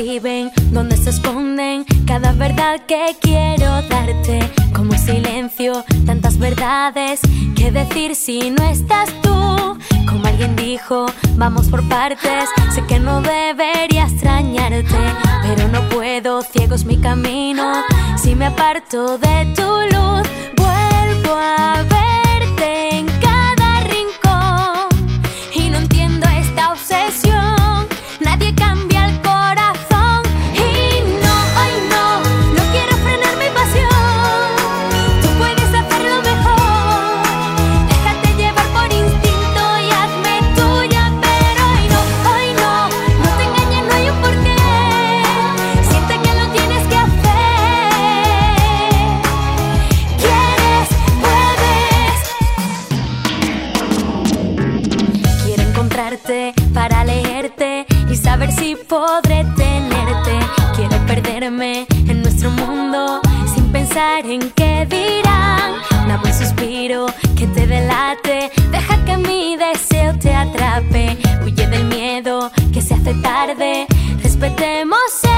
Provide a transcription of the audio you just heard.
escriben, donde se esconden cada verdad que quiero darte. Como silencio, tantas verdades que decir si no estás tú. Como alguien dijo, vamos por partes. Sé que no debería extrañarte, pero no puedo, ciego es mi camino. Si me aparto de tu luz Para leerte y saber si podré tenerte. Quiero perderme en nuestro mundo sin pensar en qué dirán. Una buen suspiro que te delate, deja que mi deseo te atrape. Huye del miedo que se hace tarde, respetemos.